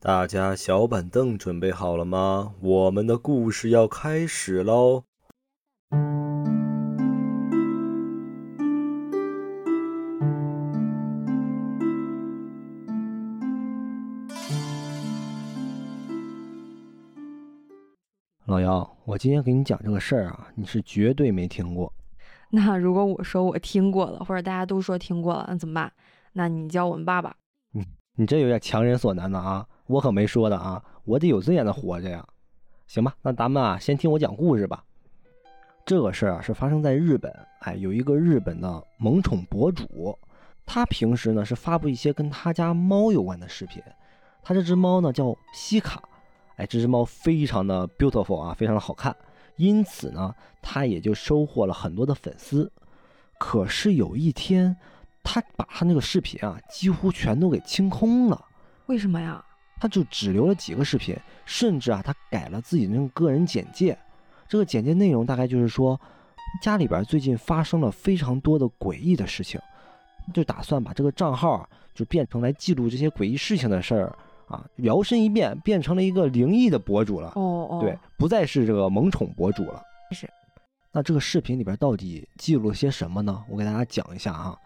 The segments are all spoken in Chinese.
大家小板凳准备好了吗？我们的故事要开始喽！老姚，我今天给你讲这个事儿啊，你是绝对没听过。那如果我说我听过了，或者大家都说听过了，那怎么办？那你叫我们爸爸。你你这有点强人所难了啊！我可没说的啊，我得有尊严的活着呀。行吧，那咱们啊，先听我讲故事吧。这个事儿啊，是发生在日本。哎，有一个日本的萌宠博主，他平时呢是发布一些跟他家猫有关的视频。他这只猫呢叫西卡，哎，这只猫非常的 beautiful 啊，非常的好看。因此呢，他也就收获了很多的粉丝。可是有一天，他把他那个视频啊，几乎全都给清空了。为什么呀？他就只留了几个视频，甚至啊，他改了自己那种个人简介。这个简介内容大概就是说，家里边最近发生了非常多的诡异的事情，就打算把这个账号啊，就变成来记录这些诡异事情的事儿啊，摇身一变变成了一个灵异的博主了。哦哦，对，不再是这个萌宠博主了。是。那这个视频里边到底记录了些什么呢？我给大家讲一下啊。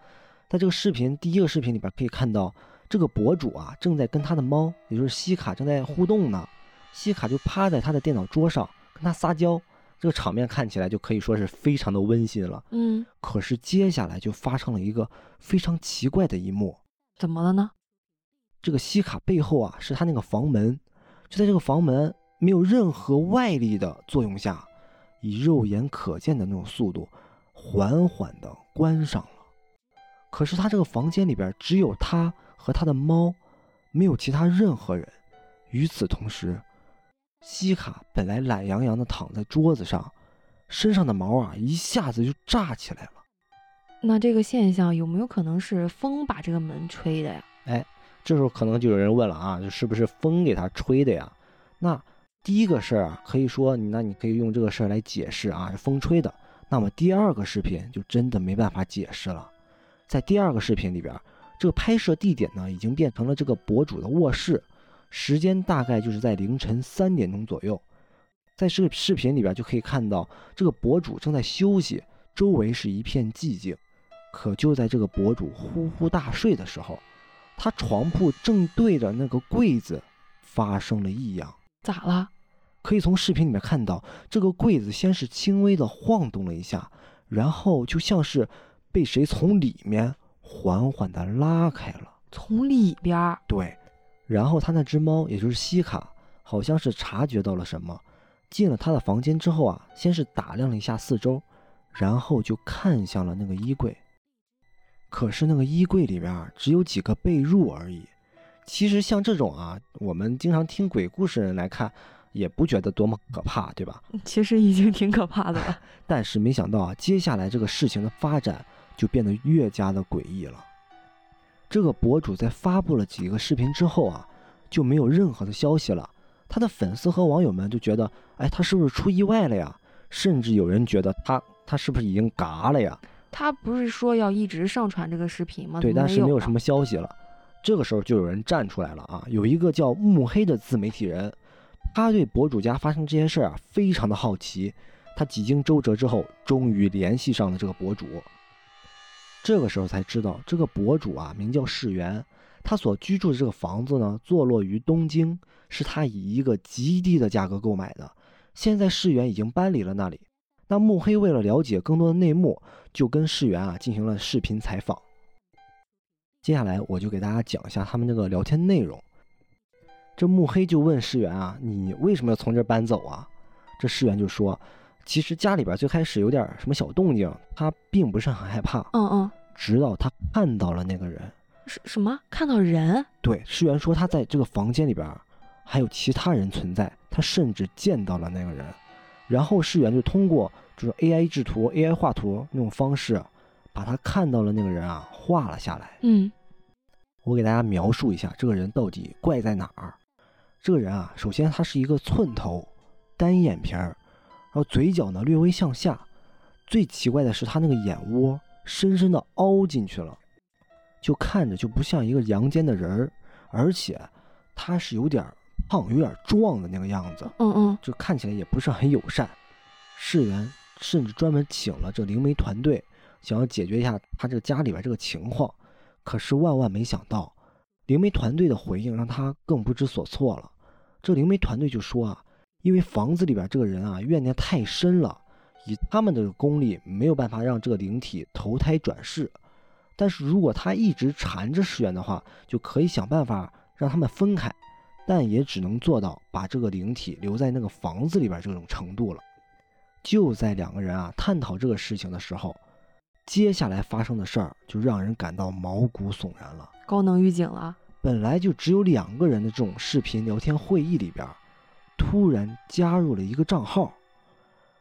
在这个视频第一个视频里边可以看到。这个博主啊，正在跟他的猫，也就是西卡正在互动呢。西卡就趴在他的电脑桌上跟他撒娇，这个场面看起来就可以说是非常的温馨了。嗯，可是接下来就发生了一个非常奇怪的一幕。怎么了呢？这个西卡背后啊，是他那个房门，就在这个房门没有任何外力的作用下，以肉眼可见的那种速度，缓缓的关上了。可是他这个房间里边只有他。和他的猫，没有其他任何人。与此同时，西卡本来懒洋洋的躺在桌子上，身上的毛啊一下子就炸起来了。那这个现象有没有可能是风把这个门吹的呀？哎，这时候可能就有人问了啊，这是不是风给他吹的呀？那第一个事儿啊，可以说你那你可以用这个事儿来解释啊，是风吹的。那么第二个视频就真的没办法解释了，在第二个视频里边。这个拍摄地点呢，已经变成了这个博主的卧室，时间大概就是在凌晨三点钟左右。在这个视频里边就可以看到，这个博主正在休息，周围是一片寂静。可就在这个博主呼呼大睡的时候，他床铺正对着那个柜子发生了异样。咋了？可以从视频里面看到，这个柜子先是轻微的晃动了一下，然后就像是被谁从里面。缓缓地拉开了，从里边儿对，然后他那只猫，也就是西卡，好像是察觉到了什么，进了他的房间之后啊，先是打量了一下四周，然后就看向了那个衣柜。可是那个衣柜里边只有几个被褥而已。其实像这种啊，我们经常听鬼故事人来看，也不觉得多么可怕，对吧？其实已经挺可怕的了。但是没想到啊，接下来这个事情的发展。就变得越加的诡异了。这个博主在发布了几个视频之后啊，就没有任何的消息了。他的粉丝和网友们就觉得，哎，他是不是出意外了呀？甚至有人觉得他他是不是已经嘎了呀？他不是说要一直上传这个视频吗？对，但是没有什么消息了。这个时候就有人站出来了啊，有一个叫慕黑的自媒体人，他对博主家发生这些事儿啊非常的好奇。他几经周折之后，终于联系上了这个博主。这个时候才知道，这个博主啊名叫世元，他所居住的这个房子呢，坐落于东京，是他以一个极低的价格购买的。现在世元已经搬离了那里。那木黑为了了解更多的内幕，就跟世元啊进行了视频采访。接下来我就给大家讲一下他们这个聊天内容。这木黑就问世元啊：“你为什么要从这儿搬走啊？”这世元就说。其实家里边最开始有点什么小动静，他并不是很害怕。嗯嗯。直到他看到了那个人。什什么？看到人？对，世元说他在这个房间里边还有其他人存在，他甚至见到了那个人。然后世元就通过就是 AI 制图、AI 画图那种方式，把他看到了那个人啊画了下来。嗯。我给大家描述一下这个人到底怪在哪儿。这个人啊，首先他是一个寸头，单眼皮儿。然后嘴角呢略微向下，最奇怪的是他那个眼窝深深的凹进去了，就看着就不像一个阳间的人儿，而且他是有点胖、有点壮的那个样子，嗯嗯，就看起来也不是很友善。世元甚至专门请了这灵媒团队，想要解决一下他这个家里边这个情况。可是万万没想到，灵媒团队的回应让他更不知所措了。这灵媒团队就说啊，因为房子里边这个人啊怨念太深了，以他们的功力没有办法让这个灵体投胎转世。但是如果他一直缠着世元的话，就可以想办法让他们分开，但也只能做到把这个灵体留在那个房子里边这种程度了。就在两个人啊探讨这个事情的时候，接下来发生的事儿就让人感到毛骨悚然了。高能预警了，本来就只有两个人的这种视频聊天会议里边，突然加入了一个账号，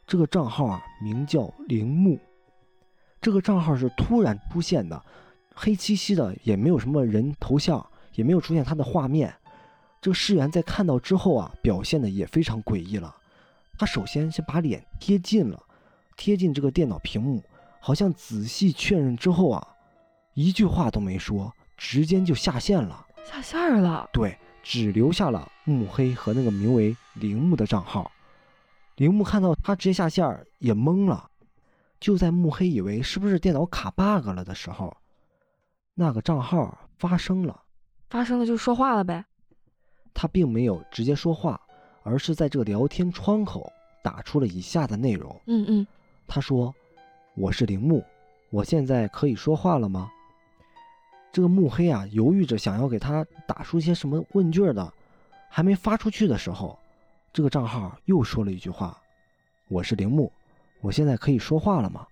这个账号啊名叫铃木。这个账号是突然出现的，黑漆漆的，也没有什么人头像，也没有出现他的画面。这个世元在看到之后啊，表现的也非常诡异了。他首先先把脸贴近了，贴近这个电脑屏幕，好像仔细确认之后啊，一句话都没说，直接就下线了。下线儿了，对，只留下了慕黑和那个名为铃木的账号。铃木看到他直接下线儿，也懵了。就在慕黑以为是不是电脑卡 bug 了的时候，那个账号发声了。发生了就说话了呗。他并没有直接说话，而是在这个聊天窗口打出了以下的内容。嗯嗯，他说：“我是铃木，我现在可以说话了吗？”这个慕黑啊，犹豫着想要给他打出一些什么问句的，还没发出去的时候，这个账号又说了一句话：“我是铃木，我现在可以说话了吗？”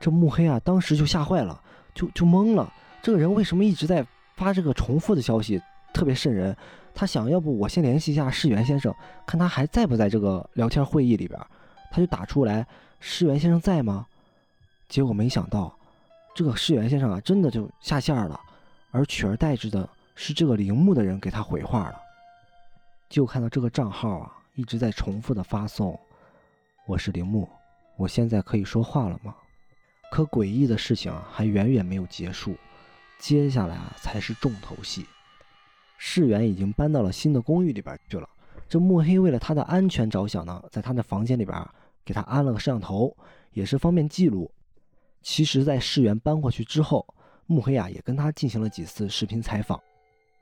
这慕黑啊，当时就吓坏了，就就懵了。这个人为什么一直在发这个重复的消息，特别瘆人。他想要不我先联系一下世元先生，看他还在不在这个聊天会议里边。他就打出来：“世元先生在吗？”结果没想到，这个世元先生啊，真的就下线了，而取而代之的是这个铃木的人给他回话了。就看到这个账号啊，一直在重复的发送：“我是铃木，我现在可以说话了吗？”可诡异的事情，还远远没有结束，接下来啊，才是重头戏。世元已经搬到了新的公寓里边去了。这墨黑为了他的安全着想呢，在他的房间里边给他安了个摄像头，也是方便记录。其实，在世元搬过去之后，慕黑啊也跟他进行了几次视频采访。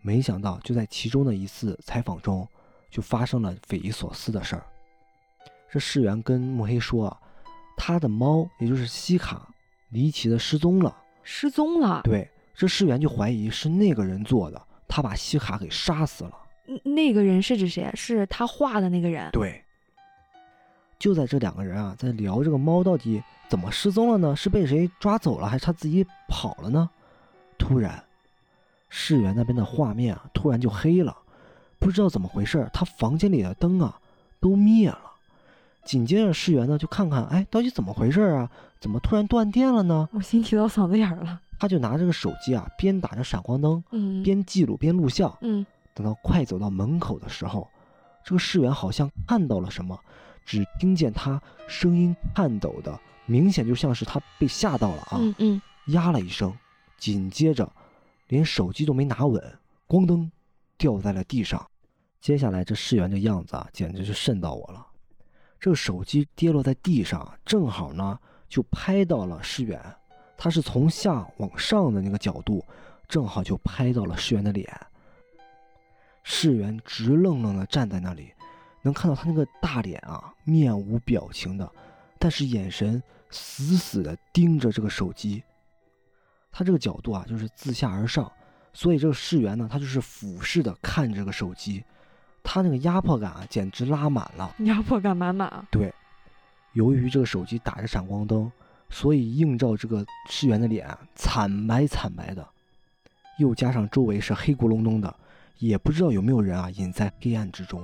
没想到，就在其中的一次采访中，就发生了匪夷所思的事儿。这世元跟慕黑说啊，他的猫，也就是西卡，离奇的失踪了。失踪了。对，这世元就怀疑是那个人做的。他把西卡给杀死了。那个人是指谁？是他画的那个人。对。就在这两个人啊，在聊这个猫到底怎么失踪了呢？是被谁抓走了，还是他自己跑了呢？突然，世元那边的画面啊，突然就黑了，不知道怎么回事，他房间里的灯啊都灭了。紧接着，世元呢就看看，哎，到底怎么回事啊？怎么突然断电了呢？我心提到嗓子眼了。他就拿这个手机啊，边打着闪光灯，嗯，边记录边录像。嗯，等到快走到门口的时候，这个世元好像看到了什么，只听见他声音颤抖的，明显就像是他被吓到了啊！嗯嗯，呀了一声，紧接着连手机都没拿稳，咣噔掉在了地上。接下来这世元这样子啊，简直是瘆到我了。这个手机跌落在地上，正好呢就拍到了世元。他是从下往上的那个角度，正好就拍到了世元的脸。世元直愣愣的站在那里，能看到他那个大脸啊，面无表情的，但是眼神死死的盯着这个手机。他这个角度啊，就是自下而上，所以这个世元呢，他就是俯视的看着这个手机，他那个压迫感啊，简直拉满了，压迫感满满。对，由于这个手机打着闪光灯。所以映照这个世元的脸惨白惨白的，又加上周围是黑咕隆咚的，也不知道有没有人啊隐在黑暗之中。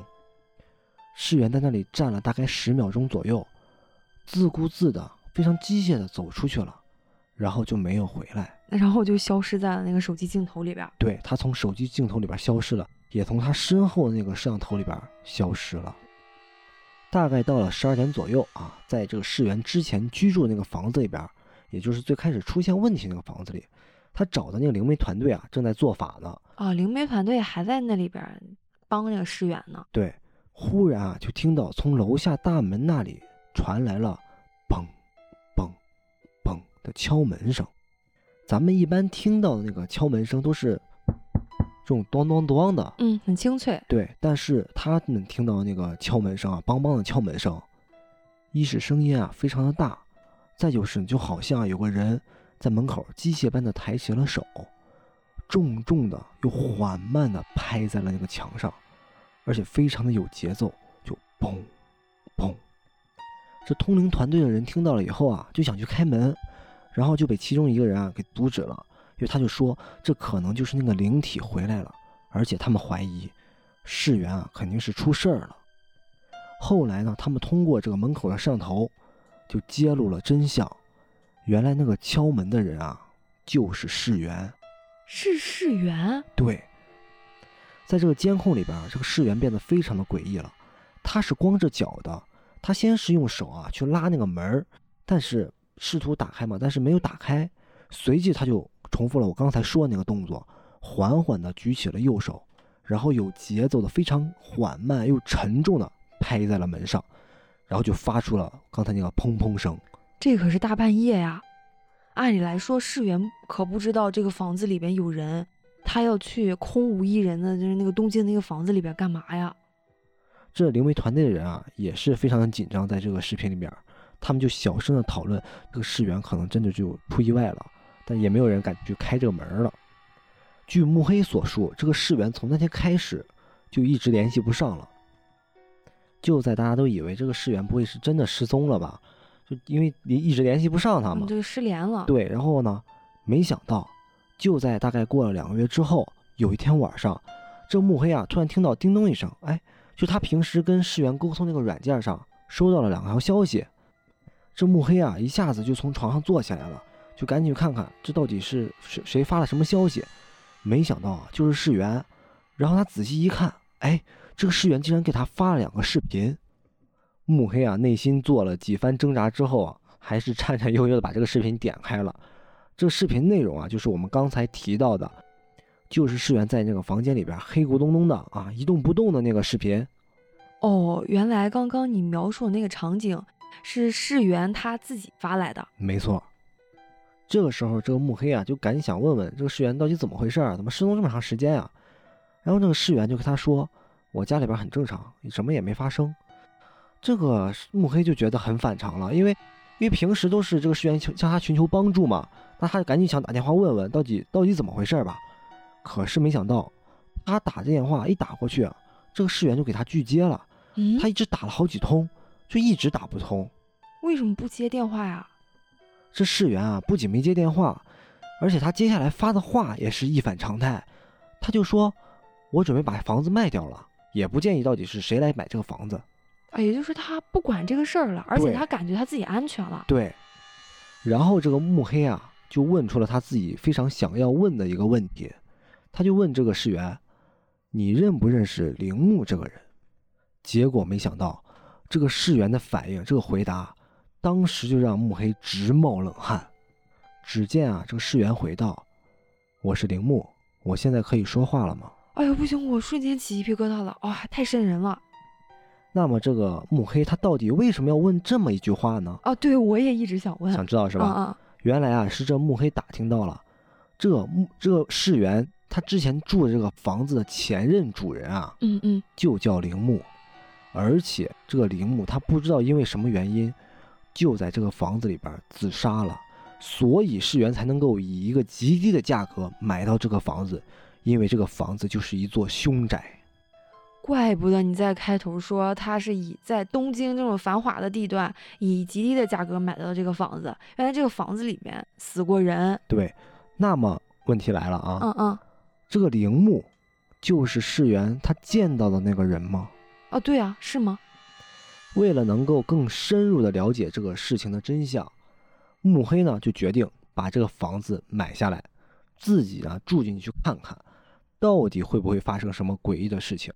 世元在那里站了大概十秒钟左右，自顾自的、非常机械的走出去了，然后就没有回来，然后就消失在了那个手机镜头里边。对他从手机镜头里边消失了，也从他身后的那个摄像头里边消失了。大概到了十二点左右啊，在这个世元之前居住的那个房子里边，也就是最开始出现问题那个房子里，他找的那个灵媒团队啊，正在做法呢。哦，灵媒团队还在那里边帮那个世元呢。对，忽然啊，就听到从楼下大门那里传来了嘣嘣嘣的敲门声。咱们一般听到的那个敲门声都是这种咚咚咚的，嗯，很清脆。对，但是他们听到那个敲门声啊，梆梆的敲门声，一是声音啊非常的大，再就是就好像有个人在门口机械般的抬起了手，重重的又缓慢的拍在了那个墙上，而且非常的有节奏，就砰砰。这通灵团队的人听到了以后啊，就想去开门，然后就被其中一个人啊给阻止了，因为他就说这可能就是那个灵体回来了，而且他们怀疑世元啊肯定是出事儿了。后来呢，他们通过这个门口的摄像头就揭露了真相，原来那个敲门的人啊就是世元。是世元？对，在这个监控里边啊，这个世元变得非常的诡异了。他是光着脚的，他先是用手啊去拉那个门儿，但是试图打开嘛，但是没有打开。随即他就重复了我刚才说的那个动作，缓缓的举起了右手，然后有节奏的、非常缓慢又沉重的拍在了门上，然后就发出了刚才那个砰砰声。这可是大半夜呀！按理来说，世元可不知道这个房子里边有人，他要去空无一人的就是那个东京那个房子里边干嘛呀？这灵媒团队的人啊，也是非常的紧张，在这个视频里边，他们就小声的讨论，这个世园可能真的就出意外了，但也没有人敢去开这个门了。据慕黑所述，这个世园从那天开始就一直联系不上了。就在大家都以为这个世园不会是真的失踪了吧？就因为你一直联系不上他嘛，这个失联了。对，然后呢，没想到就在大概过了两个月之后，有一天晚上，这慕黑啊突然听到叮咚一声，哎，就他平时跟世元沟通那个软件上收到了两条消息。这慕黑啊一下子就从床上坐起来了，就赶紧去看看这到底是谁谁发了什么消息。没想到啊，就是世元。然后他仔细一看，哎，这个世元竟然给他发了两个视频。慕黑啊，内心做了几番挣扎之后啊，还是颤颤悠悠的把这个视频点开了。这个视频内容啊，就是我们刚才提到的，就是世元在那个房间里边黑咕咚咚的啊，一动不动的那个视频。哦，原来刚刚你描述的那个场景是世元他自己发来的。没错。这个时候，这个慕黑啊，就赶紧想问问这个世元到底怎么回事啊？怎么失踪这么长时间啊？然后那个世元就跟他说：“我家里边很正常，什么也没发生。”这个慕黑就觉得很反常了，因为因为平时都是这个世元向他寻求帮助嘛，那他就赶紧想打电话问问到底到底怎么回事吧。可是没想到，他打这电话一打过去，这个世元就给他拒接了。嗯，他一直打了好几通，就一直打不通。为什么不接电话呀？这世元啊，不仅没接电话，而且他接下来发的话也是一反常态，他就说。我准备把房子卖掉了，也不建议到底是谁来买这个房子。啊，也就是他不管这个事儿了，而且他感觉他自己安全了。对。然后这个慕黑啊，就问出了他自己非常想要问的一个问题，他就问这个世元：“你认不认识铃木这个人？”结果没想到，这个世元的反应，这个回答，当时就让慕黑直冒冷汗。只见啊，这个世元回道：“我是铃木，我现在可以说话了吗？”哎呦，不行！我瞬间起鸡皮疙瘩了，哇，太瘆人了。那么这个慕黑他到底为什么要问这么一句话呢？啊，对，我也一直想问，想知道是吧？啊原来啊是这慕黑打听到了，这慕这个世元他之前住的这个房子的前任主人啊，嗯嗯，就叫铃木，而且这个铃木他不知道因为什么原因，就在这个房子里边自杀了，所以世元才能够以一个极低的价格买到这个房子。因为这个房子就是一座凶宅，怪不得你在开头说他是以在东京这种繁华的地段以极低的价格买到这个房子，原来这个房子里面死过人。对，那么问题来了啊，嗯嗯，这个铃木就是世元他见到的那个人吗？啊，对啊，是吗？为了能够更深入的了解这个事情的真相，慕黑呢就决定把这个房子买下来，自己呢住进去看看。到底会不会发生什么诡异的事情？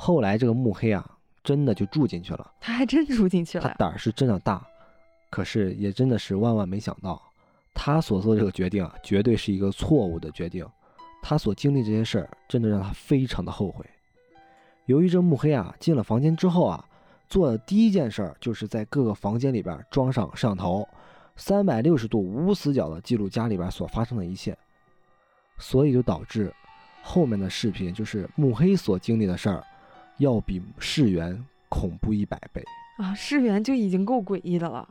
后来这个慕黑啊，真的就住进去了。他还真住进去了。他胆儿是真的大，可是也真的是万万没想到，他所做的这个决定啊，绝对是一个错误的决定。他所经历这些事儿，真的让他非常的后悔。由于这慕黑啊进了房间之后啊，做的第一件事儿就是在各个房间里边装上摄像头，三百六十度无死角的记录家里边所发生的一切，所以就导致后面的视频就是慕黑所经历的事儿，要比世元恐怖一百倍。啊，世元就已经够诡异的了。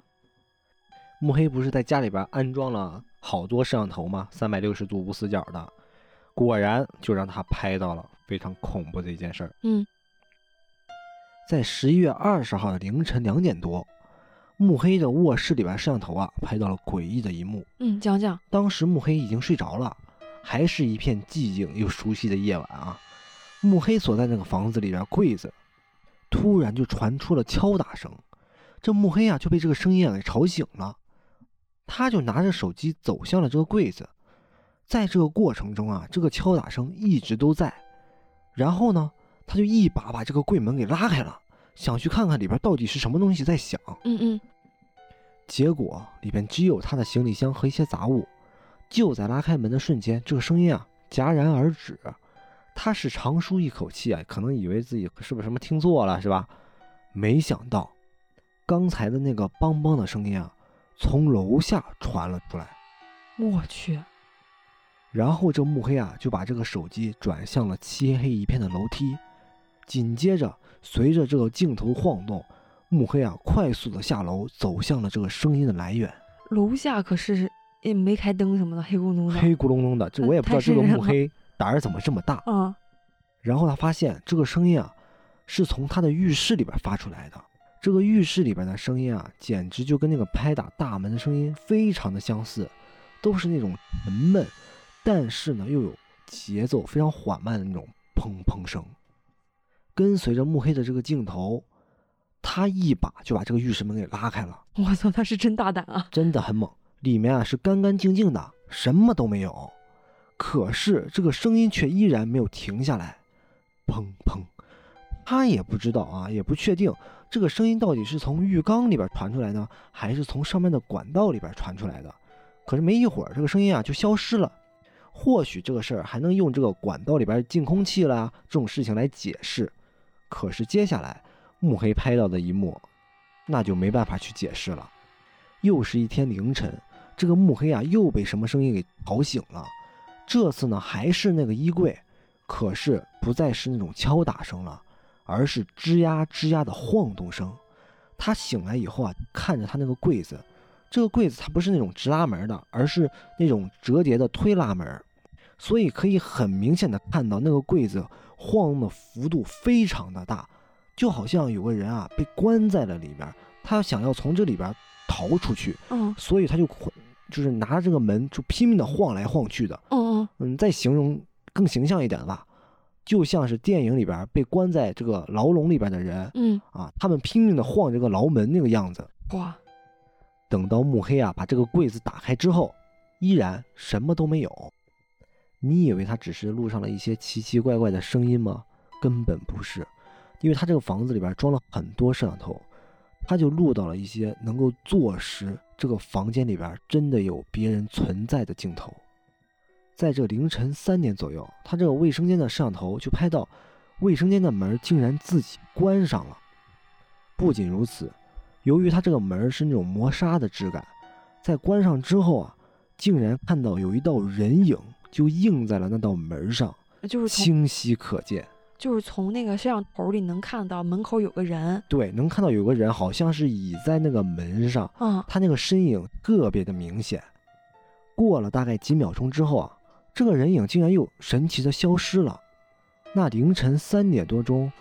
慕黑不是在家里边安装了好多摄像头吗？三百六十度无死角的，果然就让他拍到了非常恐怖的一件事儿。嗯，在十一月二十号的凌晨两点多，慕黑的卧室里边摄像头啊拍到了诡异的一幕。嗯，讲讲。当时慕黑已经睡着了，还是一片寂静又熟悉的夜晚啊。木黑所在那个房子里边柜子，突然就传出了敲打声。这木黑啊就被这个声音啊给吵醒了，他就拿着手机走向了这个柜子。在这个过程中啊，这个敲打声一直都在。然后呢？他就一把把这个柜门给拉开了，想去看看里边到底是什么东西在响。嗯嗯。结果里边只有他的行李箱和一些杂物。就在拉开门的瞬间，这个声音啊戛然而止。他是长舒一口气啊，可能以为自己是不是什么听错了，是吧？没想到，刚才的那个梆梆的声音啊，从楼下传了出来。我去。然后这慕黑啊就把这个手机转向了漆黑一片的楼梯。紧接着，随着这个镜头晃动，慕黑啊快速的下楼，走向了这个声音的来源。楼下可是也没开灯什么的，黑咕隆咚的。黑咕隆咚的，这我也不知道这个慕黑胆儿怎么这么大啊。然后他发现这个声音啊，是从他的浴室里边发出来的。这个浴室里边的声音啊，简直就跟那个拍打大门的声音非常的相似，都是那种沉闷，但是呢又有节奏非常缓慢的那种砰砰声。跟随着慕黑的这个镜头，他一把就把这个浴室门给拉开了。我操，他是真大胆啊！真的很猛。里面啊是干干净净的，什么都没有。可是这个声音却依然没有停下来，砰砰。他也不知道啊，也不确定这个声音到底是从浴缸里边传出来呢，还是从上面的管道里边传出来的。可是没一会儿，这个声音啊就消失了。或许这个事儿还能用这个管道里边进空气了这种事情来解释。可是接下来，木黑拍到的一幕，那就没办法去解释了。又是一天凌晨，这个木黑啊又被什么声音给吵醒了。这次呢还是那个衣柜，可是不再是那种敲打声了，而是吱呀吱呀的晃动声。他醒来以后啊，看着他那个柜子，这个柜子它不是那种直拉门的，而是那种折叠的推拉门，所以可以很明显的看到那个柜子。晃动的幅度非常的大，就好像有个人啊被关在了里边，他想要从这里边逃出去，嗯，所以他就就是拿着这个门就拼命的晃来晃去的，嗯嗯嗯，再形容更形象一点吧，就像是电影里边被关在这个牢笼里边的人，嗯啊，他们拼命的晃这个牢门那个样子，哇，等到慕黑啊把这个柜子打开之后，依然什么都没有。你以为他只是录上了一些奇奇怪怪的声音吗？根本不是，因为他这个房子里边装了很多摄像头，他就录到了一些能够坐实这个房间里边真的有别人存在的镜头。在这凌晨三点左右，他这个卫生间的摄像头就拍到，卫生间的门竟然自己关上了。不仅如此，由于他这个门是那种磨砂的质感，在关上之后啊，竟然看到有一道人影。就映在了那道门上，就是清晰可见，就是从那个摄像头里能看到门口有个人，对，能看到有个人好像是倚在那个门上，嗯，他那个身影特别的明显。过了大概几秒钟之后啊，这个人影竟然又神奇的消失了。那凌晨三点多钟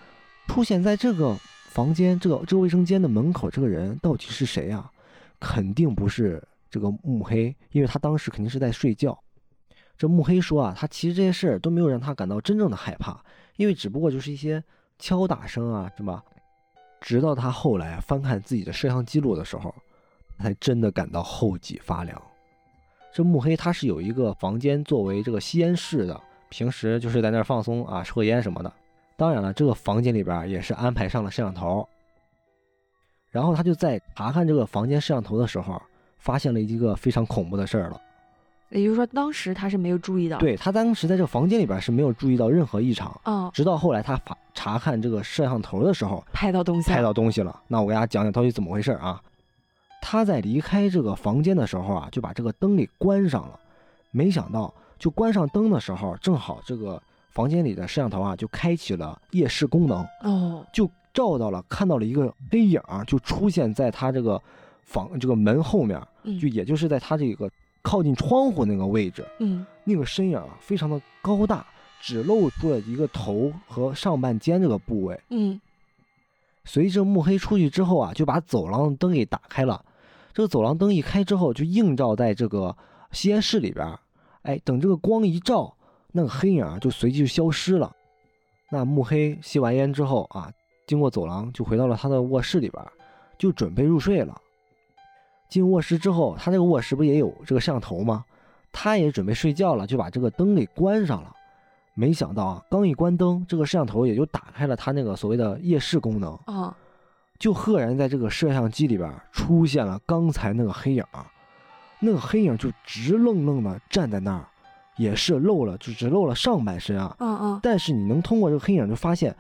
出现在这个房间这个这个卫生间的门口，这个人到底是谁啊？肯定不是这个慕黑，因为他当时肯定是在睡觉。这慕黑说啊，他其实这些事儿都没有让他感到真正的害怕，因为只不过就是一些敲打声啊，是吧？直到他后来翻看自己的摄像记录的时候，才真的感到后脊发凉。这慕黑他是有一个房间作为这个吸烟室的，平时就是在那儿放松啊，抽烟什么的。当然了，这个房间里边也是安排上了摄像头。然后他就在查看这个房间摄像头的时候，发现了一个非常恐怖的事儿了。也就是说，当时他是没有注意到。，对他当时在这个房间里边是没有注意到任何异常，嗯，直到后来他查查看这个摄像头的时候，拍到东西了，拍到东西了。那我给大家讲讲到底怎么回事啊？他在离开这个房间的时候啊，就把这个灯给关上了。没想到，就关上灯的时候，正好这个房间里的摄像头啊就开启了夜视功能，哦，就照到了，看到了一个黑影儿，就出现在他这个房这个门后面，嗯就也就是在他这个靠近窗户那个位置。嗯那个身影啊非常的高大，只露出了一个头和上半肩这个部位。嗯随着慕黑出去之后啊，就把走廊的灯给打开了。这个走廊灯一开之后，就映照在这个吸烟室里边儿。哎，等这个光一照，那个黑影啊就随即就消失了。那慕黑吸完烟之后啊，经过走廊就回到了他的卧室里边儿，就准备入睡了。进卧室之后，他这个卧室不也有这个摄像头吗？他也准备睡觉了，就把这个灯给关上了。没想到啊，刚一关灯，这个摄像头也就打开了他那个所谓的夜视功能。啊，就赫然在这个摄像机里边出现了刚才那个黑影儿，那个黑影就直愣愣的站在那儿，也是露了，就只露了上半身啊。嗯嗯但是你能通过这个黑影就发现，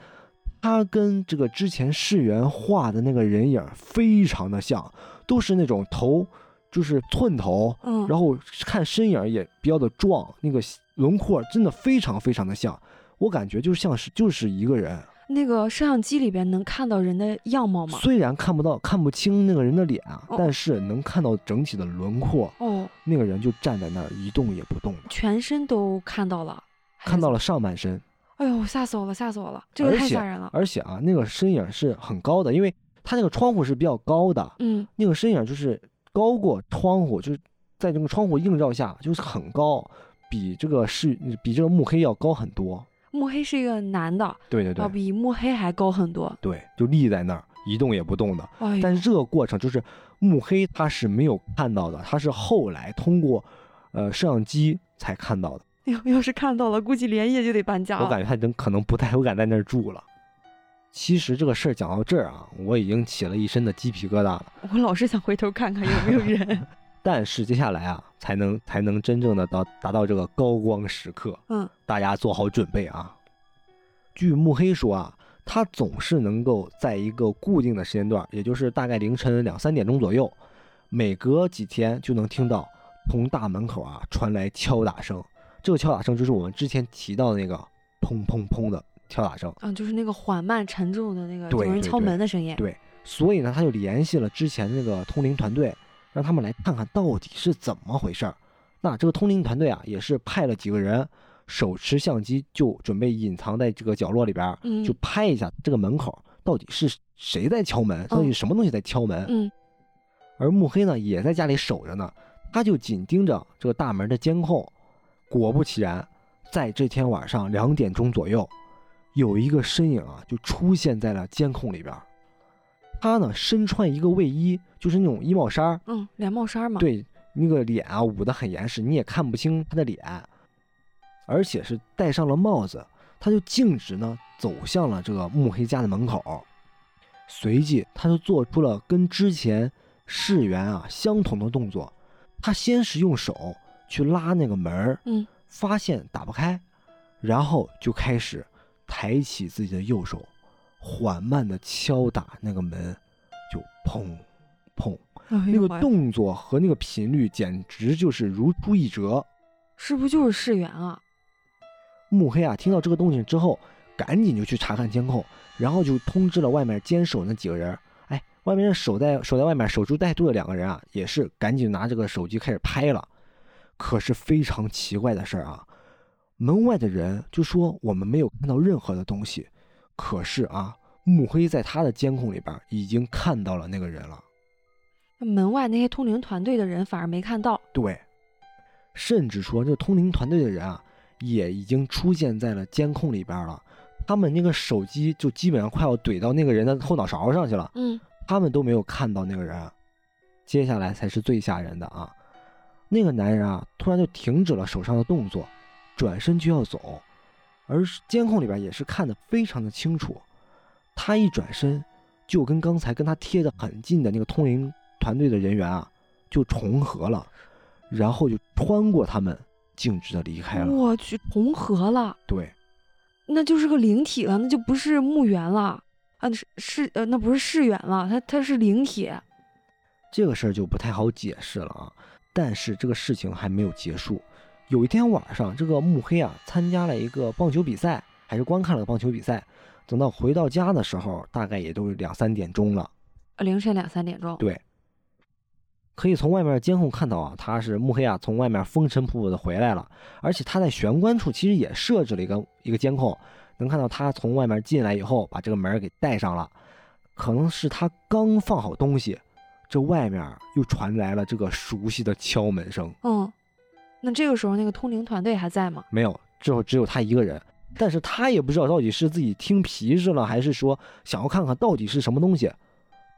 他跟这个之前世元画的那个人影非常的像，都是那种头就是寸头，嗯，然后看身影也比较的壮，那个轮廓真的非常非常的像，我感觉就像是就是一个人。那个摄像机里边能看到人的样貌吗？虽然看不到、看不清那个人的脸啊，哦但是能看到整体的轮廓。哦，那个人就站在那儿一动也不动的，全身都看到了，看到了上半身，哎呦，吓死我了，吓死我了，这个太吓人了。而且啊，那个身影是很高的，因为他那个窗户是比较高的，嗯那个身影就是高过窗户，就是在这个窗户映照下就是很高，比这个是比这个慕黑要高很多。慕黑是一个男的，对对对要比慕黑还高很多。对，就立在那儿一动也不动的。哎，但是这个过程就是慕黑他是没有看到的，他是后来通过呃摄像机才看到的。要要是看到了，估计连夜就得搬家了。我感觉他能可能不太有敢在那儿住了。其实这个事儿讲到这儿啊，我已经起了一身的鸡皮疙瘩了。我老是想回头看看有没有人。但是接下来啊，才能才能真正的到达到这个高光时刻。嗯，大家做好准备啊。据慕黑说啊，他总是能够在一个固定的时间段，也就是大概凌晨两三点钟左右，每隔几天就能听到从大门口啊传来敲打声。这个敲打声就是我们之前提到的那个砰砰砰的敲打声。嗯，就是那个缓慢沉重的那个有人敲门的声音。对，所以呢，他就联系了之前那个通灵团队，让他们来看看到底是怎么回事儿。那这个通灵团队啊，也是派了几个人，手持相机就准备隐藏在这个角落里边就拍一下这个门口到底是谁在敲门，到底什么东西在敲门。嗯而慕黑呢，也在家里守着呢，他就紧盯着这个大门的监控。果不其然，在这天晚上两点钟左右，有一个身影啊，就出现在了监控里边儿。他呢，身穿一个卫衣，就是那种衣帽衫，嗯，连帽衫嘛。，对，那个脸啊捂得很严实，你也看不清他的脸，而且是戴上了帽子。他就径直呢走向了这个慕黑家的门口，随即他就做出了跟之前世元啊相同的动作。他先是用手去拉那个门儿，嗯，发现打不开，然后就开始抬起自己的右手，缓慢的敲打那个门，就砰砰。哎那个动作和那个频率简直就是如出一辙。是不是就是世元啊？慕黑啊，听到这个动静之后，赶紧就去查看监控，然后就通知了外面坚守那几个人。哎，外面守在守在外面守株待兔的两个人啊，也是赶紧拿这个手机开始拍了。可是非常奇怪的事儿啊，门外的人就说我们没有看到任何的东西，可是啊，慕黑在他的监控里边已经看到了那个人了。那门外那些通灵团队的人反而没看到。对，甚至说这通灵团队的人啊，也已经出现在了监控里边了。他们那个手机就基本上快要怼到那个人的后脑勺上去了，嗯他们都没有看到那个人。接下来才是最吓人的啊！那个男人啊，突然就停止了手上的动作，转身就要走，而监控里边也是看得非常的清楚。他一转身，就跟刚才跟他贴得很近的那个通灵团队的人员啊，就重合了，然后就穿过他们，径直的离开了。我去，重合了，对，那就是个灵体了，那就不是墓园了啊，是是呃，那不是世园了，他他是灵体。这个事儿就不太好解释了啊。但是这个事情还没有结束。有一天晚上，这个慕黑啊参加了一个棒球比赛，还是观看了棒球比赛。等到回到家的时候，大概也都是两三点钟了。凌晨两三点钟。对，可以从外面监控看到啊，他是慕黑啊，从外面风尘仆仆的回来了。而且他在玄关处其实也设置了一个一个监控，能看到他从外面进来以后，把这个门给带上了。可能是他刚放好东西。这外面又传来了这个熟悉的敲门声。嗯，那这个时候那个通灵团队还在吗？没有，之后只有他一个人。但是他也不知道到底是自己听皮实了，还是说想要看看到底是什么东西。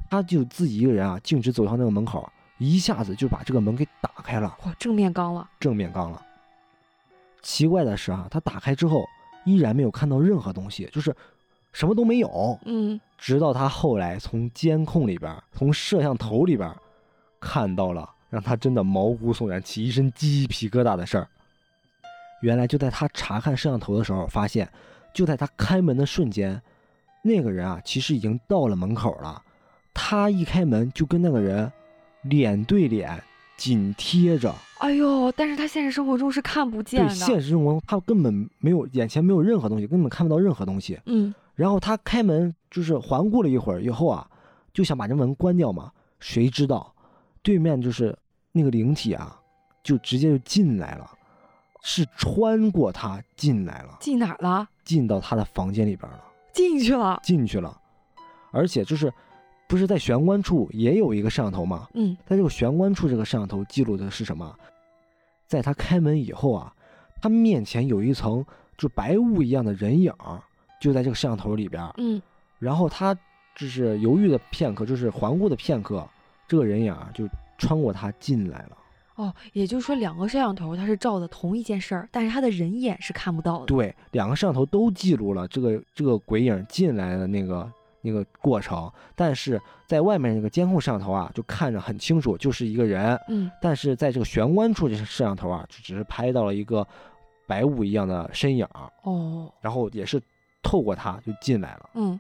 他就自己一个人啊，径直走向那个门口，一下子就把这个门给打开了。哇，正面刚了，正面刚了。奇怪的是啊，他打开之后依然没有看到任何东西，就是什么都没有。嗯。直到他后来从监控里边、从摄像头里边看到了让他真的毛骨悚然、起一身鸡皮疙瘩的事儿。原来就在他查看摄像头的时候，发现就在他开门的瞬间，那个人啊其实已经到了门口了。他一开门就跟那个人脸对脸紧贴着。哎呦！但是他现实生活中是看不见的。对，现实生活中他根本没有眼前没有任何东西，根本看不到任何东西。嗯。然后他开门，就是环顾了一会儿以后啊，就想把这门关掉嘛。谁知道，对面就是那个灵体啊，就直接就进来了，是穿过他进来了。进哪儿了？进到他的房间里边了。进去了。进去了，而且就是，不是在玄关处也有一个摄像头吗？嗯。在这个玄关处，这个摄像头记录的是什么？在他开门以后啊，他面前有一层就白雾一样的人影。就在这个摄像头里边，嗯，然后他就是犹豫的片刻，就是环顾的片刻，这个人影啊就穿过他进来了。哦，也就是说两个摄像头它是照的同一件事儿，但是他的人眼是看不到的。对，两个摄像头都记录了这个这个鬼影进来的那个那个过程，但是在外面那个监控摄像头啊，就看着很清楚，就是一个人。嗯，但是在这个玄关处，这摄像头啊，就只是拍到了一个白雾一样的身影。哦，然后也是。透过他就进来了，嗯，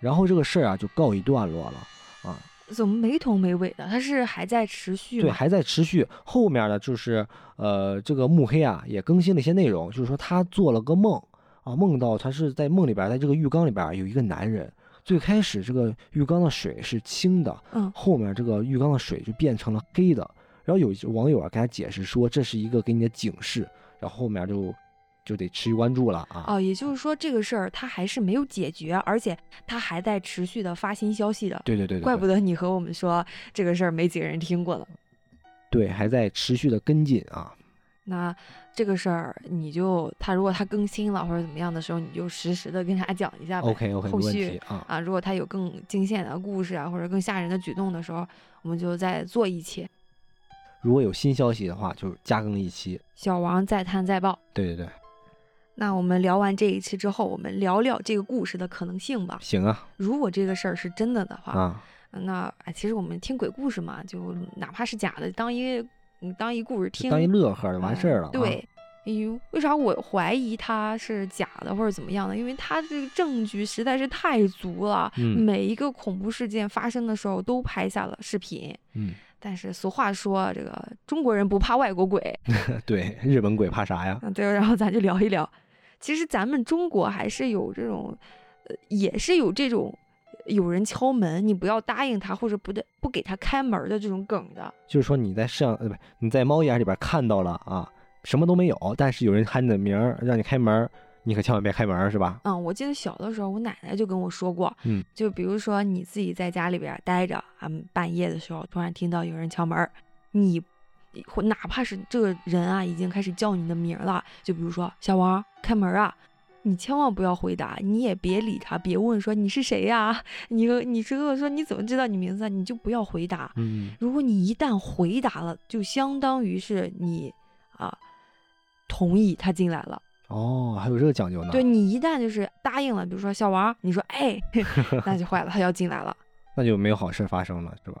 然后这个事儿啊就告一段落了啊。怎么没头没尾的？它是还在持续对，还在持续。后面呢，就是呃，这个慕黑啊也更新了一些内容，就是说他做了个梦啊，梦到他是在梦里边，在这个浴缸里边有一个男人。最开始这个浴缸的水是清的，嗯，后面这个浴缸的水就变成了黑的。然后有网友啊给他解释说，这是一个给你的警示。然后后面就。就得持续关注了啊！哦，也就是说这个事儿它还是没有解决，而且它还在持续的发新消息的。对对对，怪不得你和我们说这个事儿没几个人听过了。对，还在持续的跟进啊。那这个事儿你就他如果他更新了或者怎么样的时候，你就实时的跟大家讲一下呗。OK OK，后续啊啊，如果他有更惊险的故事啊或者更吓人的举动的时候，我们就再做一期。如果有新消息的话，就加更一期。小王再探再报。对对对。那我们聊完这一期之后，我们聊聊这个故事的可能性吧。行啊，如果这个事儿是真的的话，啊，那哎，其实我们听鬼故事嘛，就哪怕是假的，当一当一故事听，当一乐呵就完事儿了。对，哎呦，为啥我怀疑它是假的或者怎么样的？因为它这个证据实在是太足了，每一个恐怖事件发生的时候都拍下了视频。嗯，但是俗话说，这个中国人不怕外国鬼，对，日本鬼怕啥呀？对，然后咱就聊一聊。其实咱们中国还是有这种，呃，也是有这种有人敲门，你不要答应他或者不得不给他开门的这种梗的。就是说你在摄像呃不你在猫眼里边看到了啊，什么都没有，但是有人喊你的名儿让你开门，你可千万别开门，是吧？嗯，我记得小的时候我奶奶就跟我说过，嗯，就比如说你自己在家里边待着啊，半夜的时候突然听到有人敲门，你。或哪怕是这个人啊，已经开始叫你的名了，就比如说小王开门啊，你千万不要回答，你也别理他，别问说你是谁呀，你你是跟我说你怎么知道你名字，啊你就不要回答。嗯，如果你一旦回答了，就相当于是你啊同意他进来了。哦，还有这个讲究呢？对你一旦就是答应了，比如说小王，你说哎，那就坏了，他要进来了，那就没有好事发生了，是吧？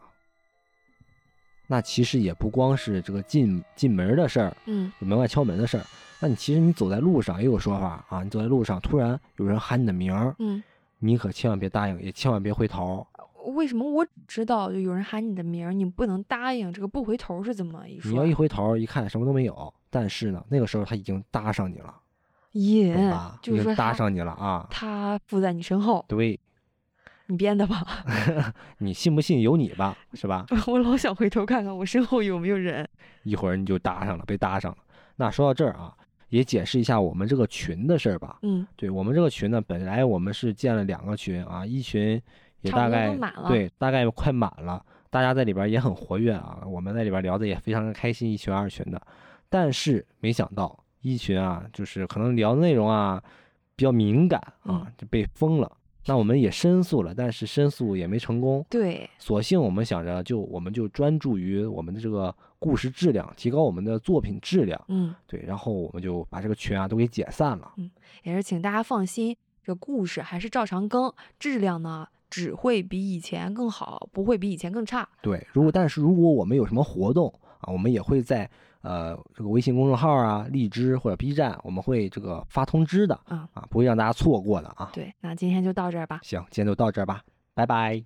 那其实也不光是这个进进门的事儿，嗯门外敲门的事儿。那你其实你走在路上也有说法啊，你走在路上突然有人喊你的名儿，嗯，你可千万别答应，也千万别回头。为什么我只知道就有人喊你的名儿，你不能答应？这个不回头是怎么一说？你要一回头一看什么都没有，但是呢，那个时候他已经搭上你了，引懂吧？就是说搭上你了啊。他附在你身后，对，你编的吧？你信不信由你吧，是吧？我老想回头看看我身后有没有人。一会儿你就搭上了，被搭上了。那说到这儿啊，也解释一下我们这个群的事儿吧。嗯，对我们这个群呢，本来我们是建了两个群啊，一群也大概对，大概快满了，大家在里边也很活跃啊，我们在里边聊的也非常的开心，一群二群的。但是没想到一群啊，就是可能聊的内容啊比较敏感啊，嗯就被封了。那我们也申诉了，但是申诉也没成功。对，索性我们想着就我们就专注于我们的这个故事质量，提高我们的作品质量。嗯，对，然后我们就把这个群啊都给解散了。嗯也是请大家放心，这故事还是照常更，质量呢只会比以前更好，不会比以前更差。对，如果但是如果我们有什么活动啊，我们也会在呃这个微信公众号啊、荔枝或者 B 站，我们会这个发通知的啊啊，不会让大家错过的啊。对，那今天就到这儿吧。行，今天就到这儿吧，拜拜。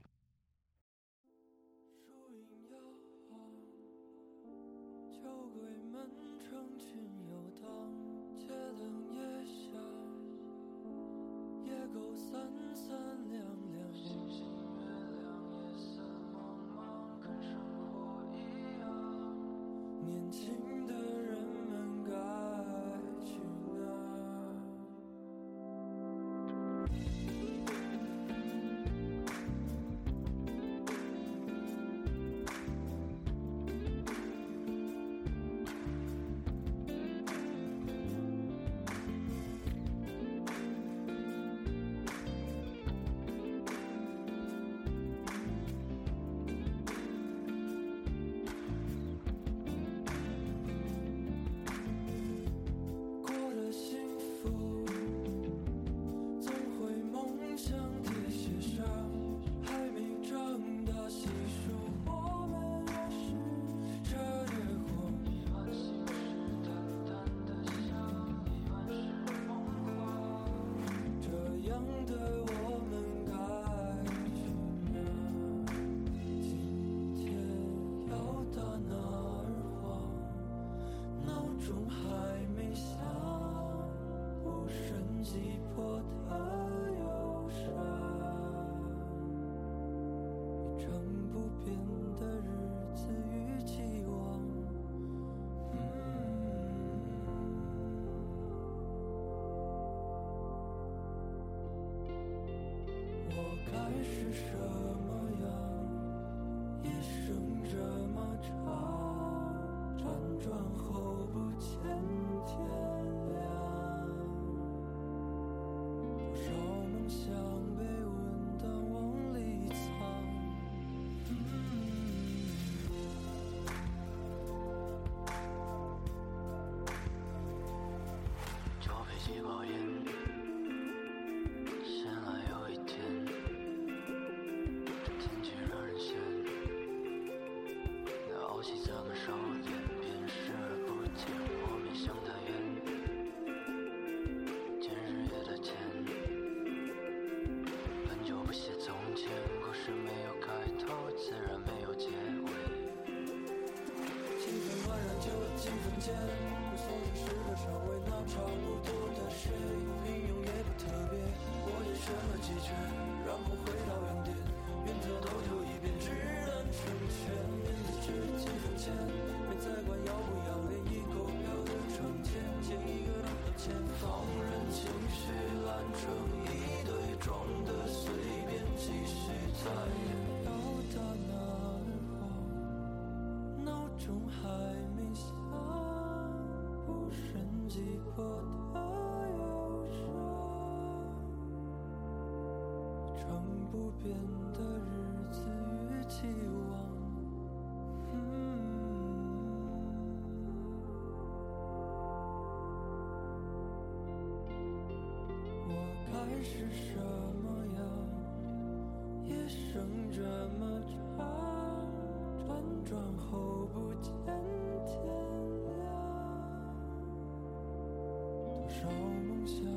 是什么样？一生这么长，辗转后不见天间，无所事事的成为，那差不多的谁，平庸也不特别。我也选了几圈，然后回到原点，原则都不变的日子与期望。我该是什么样？夜深这么长，辗转后不见天亮。多少梦想。